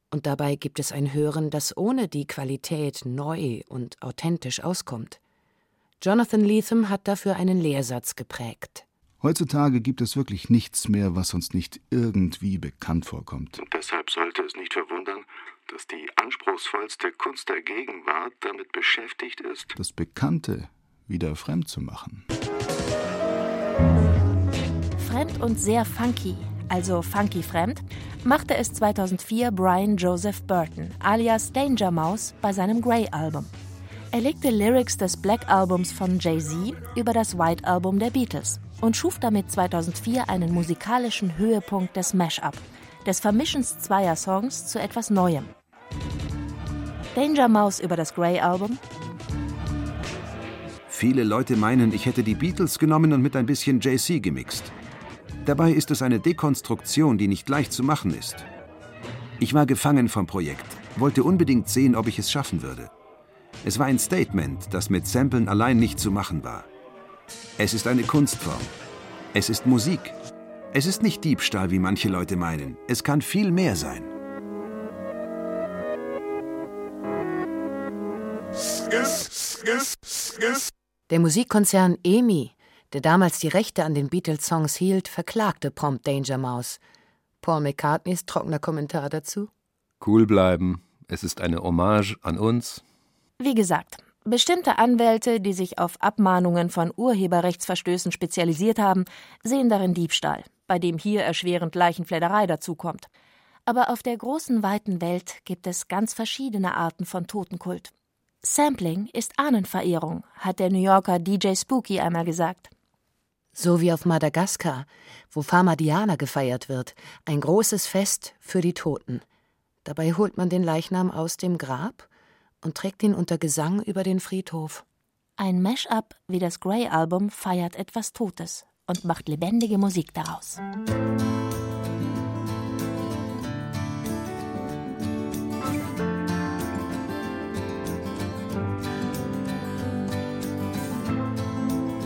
Und dabei gibt es ein Hören, das ohne die Qualität neu und authentisch auskommt. Jonathan Lethem hat dafür einen Lehrsatz geprägt. Heutzutage gibt es wirklich nichts mehr, was uns nicht irgendwie bekannt vorkommt. Und deshalb sollte es nicht verwundern, dass die anspruchsvollste Kunst der Gegenwart damit beschäftigt ist, das Bekannte wieder fremd zu machen. Fremd und sehr funky, also funky fremd, machte es 2004 Brian Joseph Burton, alias Danger Mouse, bei seinem Grey-Album. Er legte Lyrics des Black-Albums von Jay-Z über das White-Album der Beatles und schuf damit 2004 einen musikalischen Höhepunkt des Mash-up, des Vermischens zweier Songs zu etwas Neuem. Danger Mouse über das Grey-Album. Viele Leute meinen, ich hätte die Beatles genommen und mit ein bisschen JC gemixt. Dabei ist es eine Dekonstruktion, die nicht leicht zu machen ist. Ich war gefangen vom Projekt, wollte unbedingt sehen, ob ich es schaffen würde. Es war ein Statement, das mit Samplen allein nicht zu machen war. Es ist eine Kunstform. Es ist Musik. Es ist nicht Diebstahl, wie manche Leute meinen. Es kann viel mehr sein. Der Musikkonzern EMI, der damals die Rechte an den Beatles-Songs hielt, verklagte prompt Danger Mouse. Paul McCartneys trockener Kommentar dazu? Cool bleiben. Es ist eine Hommage an uns. Wie gesagt, bestimmte Anwälte, die sich auf Abmahnungen von Urheberrechtsverstößen spezialisiert haben, sehen darin Diebstahl, bei dem hier erschwerend Leichenfledderei dazukommt. Aber auf der großen, weiten Welt gibt es ganz verschiedene Arten von Totenkult. Sampling ist Ahnenverehrung, hat der New Yorker DJ Spooky einmal gesagt. So wie auf Madagaskar, wo Pharmadiana gefeiert wird, ein großes Fest für die Toten. Dabei holt man den Leichnam aus dem Grab und trägt ihn unter Gesang über den Friedhof. Ein Mash-up wie das Grey-Album feiert etwas Totes und macht lebendige Musik daraus.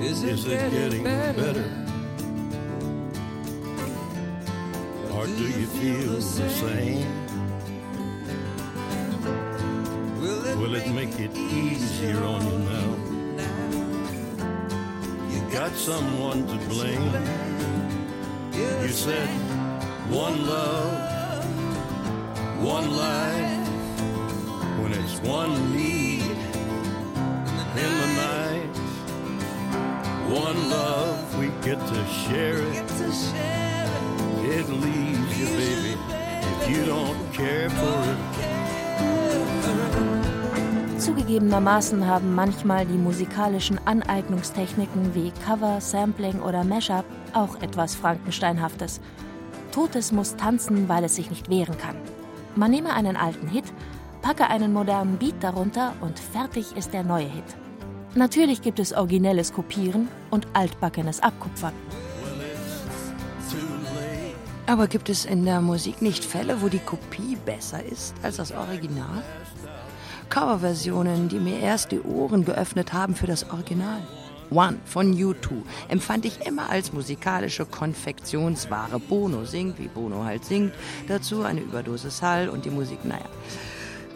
Is it getting better? Or do you feel the same? Will it make it easier on you now? You got someone to blame. You said one love, one life. When it's one need in the night, one love, we get to share it. It leaves you, baby, if you don't care for it. Zugegebenermaßen haben manchmal die musikalischen Aneignungstechniken wie Cover, Sampling oder Mashup auch etwas Frankensteinhaftes. Totes muss tanzen, weil es sich nicht wehren kann. Man nehme einen alten Hit, packe einen modernen Beat darunter und fertig ist der neue Hit. Natürlich gibt es originelles Kopieren und altbackenes Abkupfern. Aber gibt es in der Musik nicht Fälle, wo die Kopie besser ist als das Original? Coverversionen, die mir erst die Ohren geöffnet haben für das Original. One von U2 empfand ich immer als musikalische Konfektionsware. Bono singt, wie Bono halt singt. Dazu eine Überdosis Hall und die Musik, naja,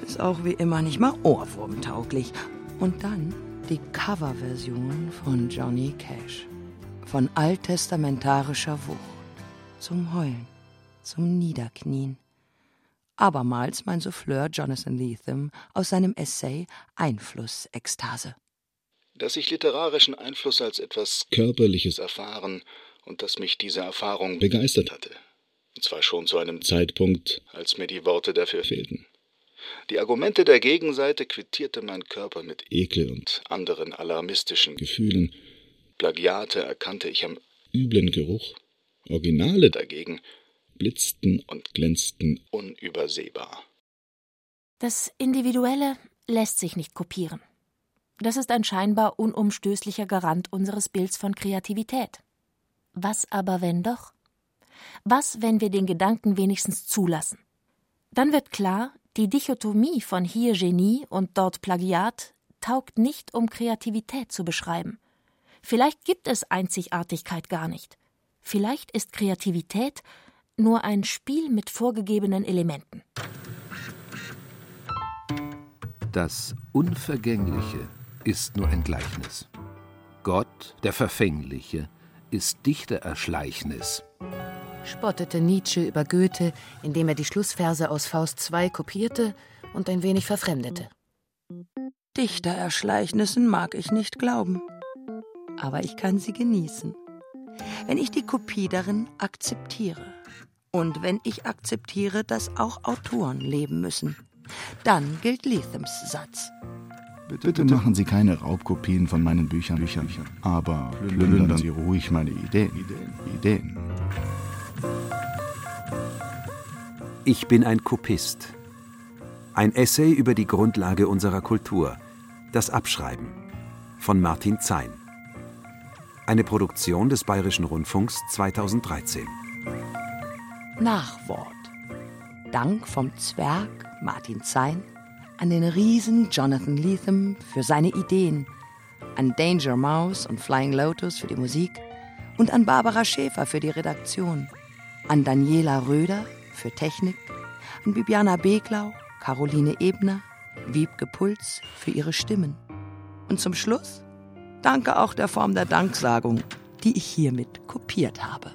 ist auch wie immer nicht mal ohrwurmtauglich. Und dann die Coverversion von Johnny Cash. Von alttestamentarischer Wucht. Zum Heulen, zum Niederknien abermals mein Souffleur Jonathan Lethem aus seinem Essay Einflussekstase. Dass ich literarischen Einfluss als etwas Körperliches erfahren und dass mich diese Erfahrung begeistert hatte. Und zwar schon zu einem Zeitpunkt, als mir die Worte dafür fehlten. Die Argumente der Gegenseite quittierte mein Körper mit Ekel und anderen alarmistischen Gefühlen. Plagiate erkannte ich am üblen Geruch. Originale dagegen blitzten und glänzten unübersehbar. Das Individuelle lässt sich nicht kopieren. Das ist ein scheinbar unumstößlicher Garant unseres Bilds von Kreativität. Was aber, wenn doch? Was, wenn wir den Gedanken wenigstens zulassen? Dann wird klar, die Dichotomie von hier Genie und dort Plagiat taugt nicht, um Kreativität zu beschreiben. Vielleicht gibt es Einzigartigkeit gar nicht. Vielleicht ist Kreativität nur ein Spiel mit vorgegebenen Elementen. Das Unvergängliche ist nur ein Gleichnis. Gott, der Verfängliche, ist Dichtererschleichnis. Spottete Nietzsche über Goethe, indem er die Schlussverse aus Faust II kopierte und ein wenig verfremdete. Dichtererschleichnissen mag ich nicht glauben, aber ich kann sie genießen, wenn ich die Kopie darin akzeptiere. Und wenn ich akzeptiere, dass auch Autoren leben müssen, dann gilt Lethems Satz. Bitte, Bitte machen Sie keine Raubkopien von meinen Büchern, Büchern aber plündern Sie ruhig meine Ideen. Ideen. Ich bin ein Kopist. Ein Essay über die Grundlage unserer Kultur, das Abschreiben von Martin Zein. Eine Produktion des Bayerischen Rundfunks 2013. Nachwort. Dank vom Zwerg Martin Zein an den Riesen Jonathan Lethem für seine Ideen, an Danger Mouse und Flying Lotus für die Musik und an Barbara Schäfer für die Redaktion, an Daniela Röder für Technik, an Bibiana Beglau, Caroline Ebner, Wiebke Puls für ihre Stimmen. Und zum Schluss danke auch der Form der Danksagung, die ich hiermit kopiert habe.